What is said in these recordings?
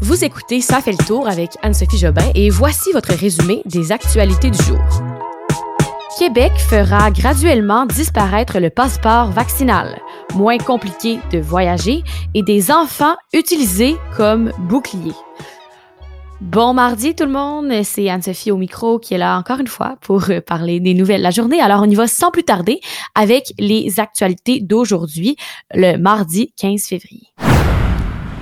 Vous écoutez Ça fait le tour avec Anne-Sophie Jobin et voici votre résumé des actualités du jour. Québec fera graduellement disparaître le passeport vaccinal, moins compliqué de voyager et des enfants utilisés comme boucliers. Bon mardi tout le monde, c'est Anne-Sophie au micro qui est là encore une fois pour euh, parler des nouvelles de la journée. Alors on y va sans plus tarder avec les actualités d'aujourd'hui, le mardi 15 février.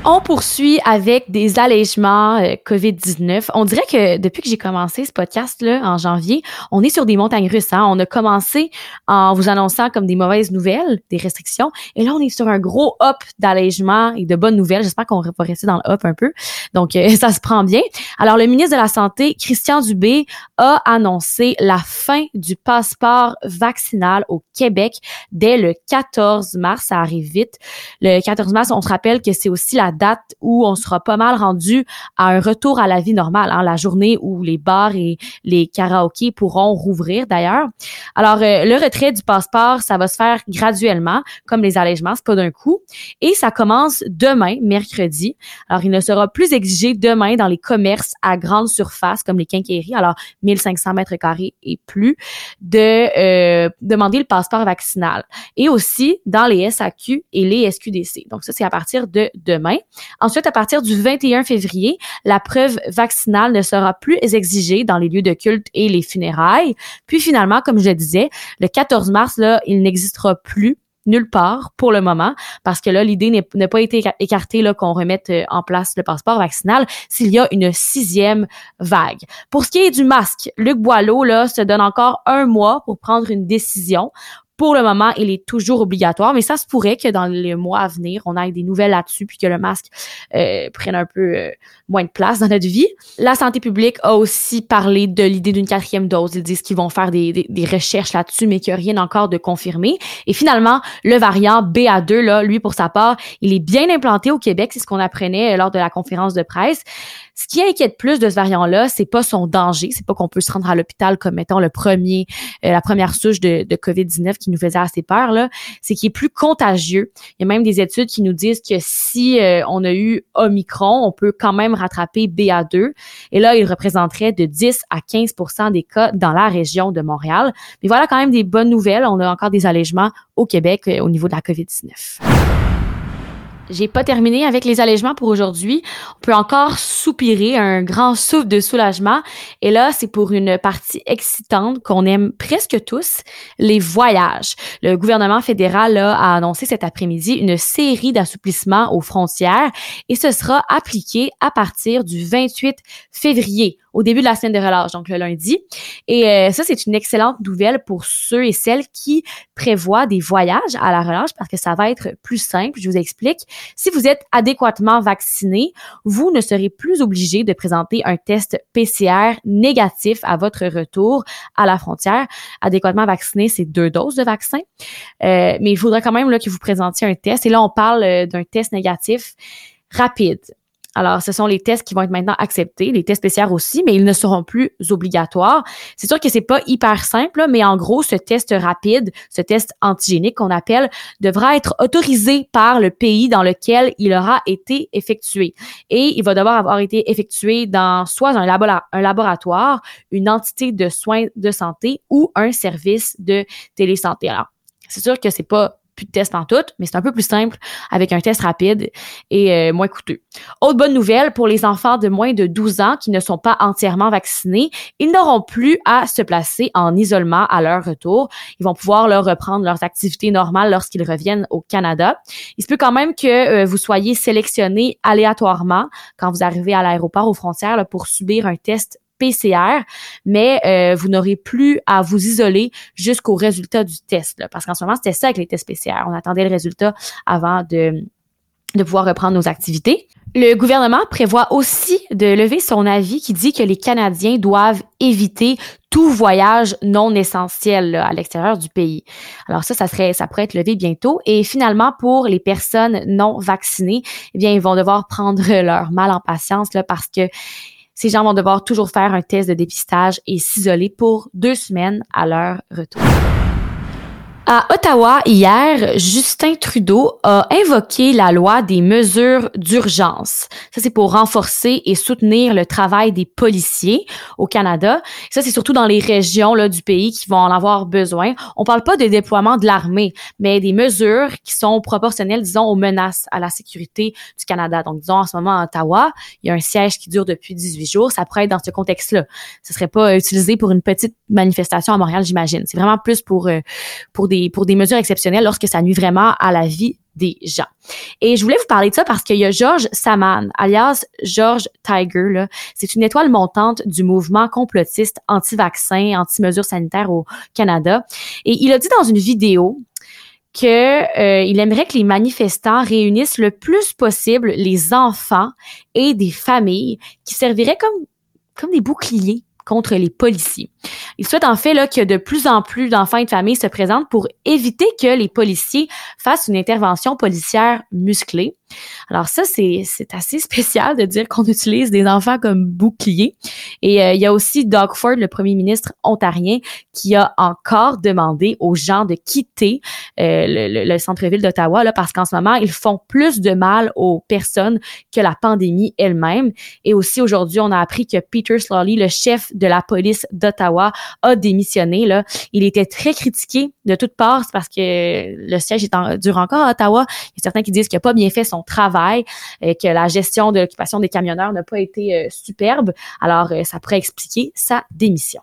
On poursuit avec des allègements euh, COVID-19. On dirait que depuis que j'ai commencé ce podcast-là en janvier, on est sur des montagnes russes. Hein? On a commencé en vous annonçant comme des mauvaises nouvelles, des restrictions. Et là, on est sur un gros hop d'allègement et de bonnes nouvelles. J'espère qu'on va rester dans le hop un peu. Donc, euh, ça se prend bien. Alors, le ministre de la Santé, Christian Dubé, a annoncé la fin du passeport vaccinal au Québec dès le 14 mars. Ça arrive vite. Le 14 mars, on se rappelle que c'est aussi la date où on sera pas mal rendu à un retour à la vie normale, hein, la journée où les bars et les karaokés pourront rouvrir d'ailleurs. Alors, euh, le retrait du passeport, ça va se faire graduellement, comme les allègements, c'est pas d'un coup. Et ça commence demain, mercredi. Alors, il ne sera plus exigé demain dans les commerces à grande surface, comme les quincailleries, alors 1500 mètres carrés et plus, de euh, demander le passeport vaccinal. Et aussi dans les SAQ et les SQDC. Donc, ça, c'est à partir de demain. Ensuite, à partir du 21 février, la preuve vaccinale ne sera plus exigée dans les lieux de culte et les funérailles. Puis finalement, comme je le disais, le 14 mars, là, il n'existera plus nulle part pour le moment, parce que là, l'idée n'a pas été écartée là qu'on remette euh, en place le passeport vaccinal s'il y a une sixième vague. Pour ce qui est du masque, Luc Boileau là se donne encore un mois pour prendre une décision. Pour le moment, il est toujours obligatoire, mais ça se pourrait que dans les mois à venir, on ait des nouvelles là-dessus, puis que le masque euh, prenne un peu euh, moins de place dans notre vie. La santé publique a aussi parlé de l'idée d'une quatrième dose. Ils disent qu'ils vont faire des, des, des recherches là-dessus, mais qu'il n'y a rien encore de confirmé. Et finalement, le variant BA2, là, lui, pour sa part, il est bien implanté au Québec. C'est ce qu'on apprenait euh, lors de la conférence de presse. Ce qui inquiète plus de ce variant-là, c'est pas son danger, c'est pas qu'on peut se rendre à l'hôpital comme mettons le premier, euh, la première souche de, de COVID-19 qui nous faisait assez peur là, c'est qu'il est plus contagieux. Il y a même des études qui nous disent que si euh, on a eu Omicron, on peut quand même rattraper BA2. Et là, il représenterait de 10 à 15 des cas dans la région de Montréal. Mais voilà quand même des bonnes nouvelles. On a encore des allègements au Québec euh, au niveau de la COVID-19. J'ai pas terminé avec les allègements pour aujourd'hui. On peut encore soupirer un grand souffle de soulagement. Et là, c'est pour une partie excitante qu'on aime presque tous, les voyages. Le gouvernement fédéral a annoncé cet après-midi une série d'assouplissements aux frontières et ce sera appliqué à partir du 28 février au début de la semaine de relâche, donc le lundi. Et euh, ça, c'est une excellente nouvelle pour ceux et celles qui prévoient des voyages à la relâche parce que ça va être plus simple. Je vous explique. Si vous êtes adéquatement vacciné, vous ne serez plus obligé de présenter un test PCR négatif à votre retour à la frontière. Adéquatement vacciné, c'est deux doses de vaccin. Euh, mais il faudra quand même là, que vous présentiez un test. Et là, on parle euh, d'un test négatif rapide. Alors, ce sont les tests qui vont être maintenant acceptés, les tests PCR aussi, mais ils ne seront plus obligatoires. C'est sûr que c'est pas hyper simple, mais en gros, ce test rapide, ce test antigénique qu'on appelle, devra être autorisé par le pays dans lequel il aura été effectué. Et il va devoir avoir été effectué dans soit un, un laboratoire, une entité de soins de santé ou un service de télésanté. Alors, c'est sûr que c'est pas plus de tests en tout, mais c'est un peu plus simple avec un test rapide et euh, moins coûteux. Autre bonne nouvelle pour les enfants de moins de 12 ans qui ne sont pas entièrement vaccinés, ils n'auront plus à se placer en isolement à leur retour. Ils vont pouvoir leur reprendre leurs activités normales lorsqu'ils reviennent au Canada. Il se peut quand même que euh, vous soyez sélectionné aléatoirement quand vous arrivez à l'aéroport aux frontières pour subir un test PCR, mais euh, vous n'aurez plus à vous isoler jusqu'au résultat du test. Là, parce qu'en ce moment, c'était ça avec les tests PCR. On attendait le résultat avant de, de pouvoir reprendre nos activités. Le gouvernement prévoit aussi de lever son avis qui dit que les Canadiens doivent éviter tout voyage non essentiel à l'extérieur du pays. Alors ça, ça serait, ça pourrait être levé bientôt. Et finalement, pour les personnes non vaccinées, eh bien, ils vont devoir prendre leur mal en patience là, parce que ces gens vont devoir toujours faire un test de dépistage et s'isoler pour deux semaines à leur retour. À Ottawa, hier, Justin Trudeau a invoqué la loi des mesures d'urgence. Ça, c'est pour renforcer et soutenir le travail des policiers au Canada. Ça, c'est surtout dans les régions là, du pays qui vont en avoir besoin. On parle pas de déploiement de l'armée, mais des mesures qui sont proportionnelles, disons, aux menaces à la sécurité du Canada. Donc, disons, en ce moment, à Ottawa, il y a un siège qui dure depuis 18 jours. Ça pourrait être dans ce contexte-là. Ce serait pas utilisé pour une petite manifestation à Montréal, j'imagine. C'est vraiment plus pour, euh, pour des pour des mesures exceptionnelles lorsque ça nuit vraiment à la vie des gens. Et je voulais vous parler de ça parce qu'il y a George Saman, alias George Tiger. C'est une étoile montante du mouvement complotiste anti-vaccin, anti-mesures sanitaires au Canada. Et il a dit dans une vidéo qu'il euh, aimerait que les manifestants réunissent le plus possible les enfants et des familles qui serviraient comme comme des boucliers contre les policiers. Il souhaite en fait là, que de plus en plus d'enfants et de familles se présentent pour éviter que les policiers fassent une intervention policière musclée. Alors ça, c'est, c'est assez spécial de dire qu'on utilise des enfants comme boucliers. Et euh, il y a aussi Doug Ford, le premier ministre ontarien, qui a encore demandé aux gens de quitter euh, le, le, centre-ville d'Ottawa là, parce qu'en ce moment, ils font plus de mal aux personnes que la pandémie elle-même. Et aussi aujourd'hui, on a appris que Peter Slawley, le chef de la police d'Ottawa, a démissionné. Là. Il était très critiqué de toutes parts parce que le siège est en, dure encore à Ottawa. Il y a certains qui disent qu'il n'a pas bien fait son travail, et que la gestion de l'occupation des camionneurs n'a pas été euh, superbe. Alors, euh, ça pourrait expliquer sa démission.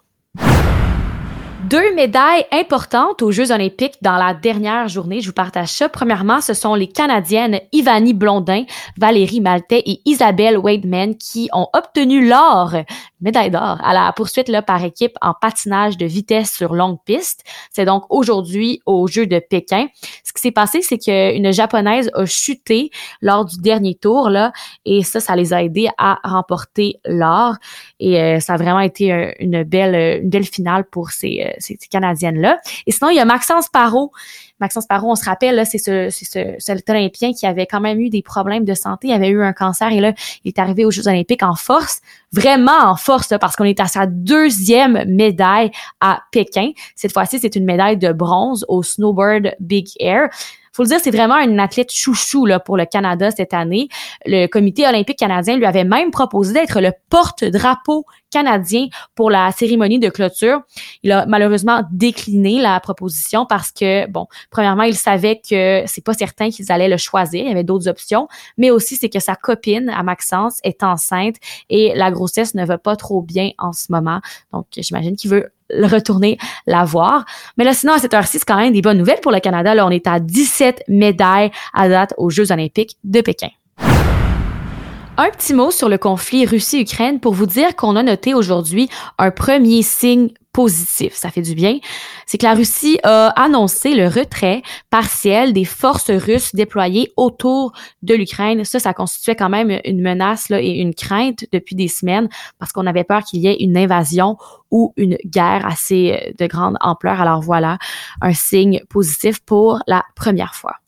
Deux médailles importantes aux Jeux olympiques dans la dernière journée. Je vous partage ça. Premièrement, ce sont les Canadiennes Ivani Blondin, Valérie Maltais et Isabelle Wademan qui ont obtenu l'or, médaille d'or, à la poursuite là, par équipe en patinage de vitesse sur longue piste. C'est donc aujourd'hui aux Jeux de Pékin. Ce qui s'est passé, c'est qu'une japonaise a chuté lors du dernier tour là, et ça, ça les a aidés à remporter l'or. Et euh, ça a vraiment été une belle, une belle finale pour ces euh, ces, Canadiennes-là. Et sinon, il y a Maxence Parot. Maxence Parot, on se rappelle, c'est ce, ce, cet Olympien qui avait quand même eu des problèmes de santé. Il avait eu un cancer et là, il est arrivé aux Jeux olympiques en force, vraiment en force, parce qu'on est à sa deuxième médaille à Pékin. Cette fois-ci, c'est une médaille de bronze au snowboard Big Air faut le dire, c'est vraiment une athlète chouchou pour le Canada cette année. Le comité olympique canadien lui avait même proposé d'être le porte-drapeau canadien pour la cérémonie de clôture. Il a malheureusement décliné la proposition parce que, bon, premièrement, il savait que c'est pas certain qu'ils allaient le choisir. Il y avait d'autres options, mais aussi c'est que sa copine, à Maxence, est enceinte et la grossesse ne va pas trop bien en ce moment. Donc, j'imagine qu'il veut retourner la voir. Mais là, sinon, à cette heure-ci, c'est quand même des bonnes nouvelles pour le Canada. Là, on est à 17 médailles à date aux Jeux olympiques de Pékin. Un petit mot sur le conflit Russie-Ukraine pour vous dire qu'on a noté aujourd'hui un premier signe positif. Ça fait du bien. C'est que la Russie a annoncé le retrait partiel des forces russes déployées autour de l'Ukraine. Ça, ça constituait quand même une menace et une crainte depuis des semaines parce qu'on avait peur qu'il y ait une invasion ou une guerre assez euh, de grande ampleur. Alors voilà, un signe positif pour la première fois.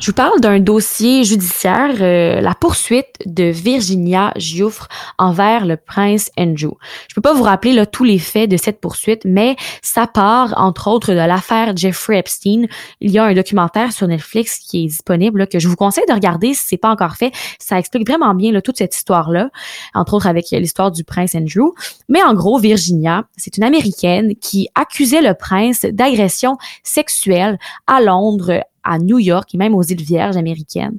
Je vous parle d'un dossier judiciaire, euh, la poursuite de Virginia Giuffre envers le prince Andrew. Je peux pas vous rappeler là, tous les faits de cette poursuite, mais ça part entre autres de l'affaire Jeffrey Epstein. Il y a un documentaire sur Netflix qui est disponible que je vous conseille de regarder si c'est pas encore fait. Ça explique vraiment bien là, toute cette histoire-là, entre autres avec l'histoire du prince Andrew. Mais en gros, Virginia, c'est une Américaine qui accusait le prince d'agression sexuelle à Londres à New York et même aux îles Vierges américaines.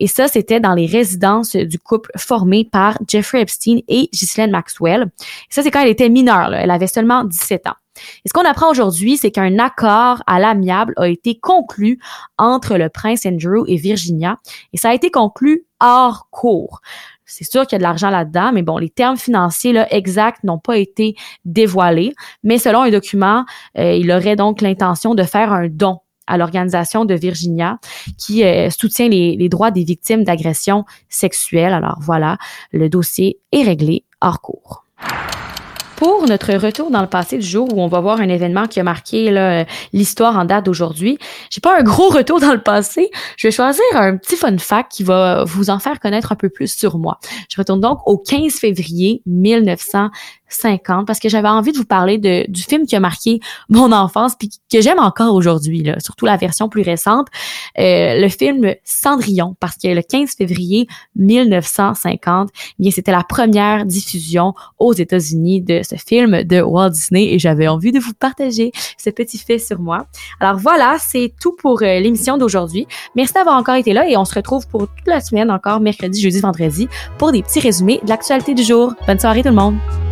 Et ça, c'était dans les résidences du couple formé par Jeffrey Epstein et Ghislaine Maxwell. Ça, c'est quand elle était mineure. Elle avait seulement 17 ans. Et ce qu'on apprend aujourd'hui, c'est qu'un accord à l'amiable a été conclu entre le prince Andrew et Virginia. Et ça a été conclu hors cours. C'est sûr qu'il y a de l'argent là-dedans, mais bon, les termes financiers là, exacts n'ont pas été dévoilés. Mais selon un document, euh, il aurait donc l'intention de faire un don à l'organisation de Virginia qui euh, soutient les, droits des victimes d'agressions sexuelles. Alors voilà, le dossier est réglé hors cours. Pour notre retour dans le passé du jour où on va voir un événement qui a marqué l'histoire en date d'aujourd'hui, j'ai pas un gros retour dans le passé. Je vais choisir un petit fun fact qui va vous en faire connaître un peu plus sur moi. Je retourne donc au 15 février 1900 50 parce que j'avais envie de vous parler de, du film qui a marqué mon enfance puis que j'aime encore aujourd'hui, surtout la version plus récente, euh, le film Cendrillon, parce que le 15 février 1950, eh bien c'était la première diffusion aux États-Unis de ce film de Walt Disney et j'avais envie de vous partager ce petit fait sur moi. Alors voilà, c'est tout pour euh, l'émission d'aujourd'hui. Merci d'avoir encore été là et on se retrouve pour toute la semaine encore mercredi, jeudi, vendredi pour des petits résumés de l'actualité du jour. Bonne soirée tout le monde.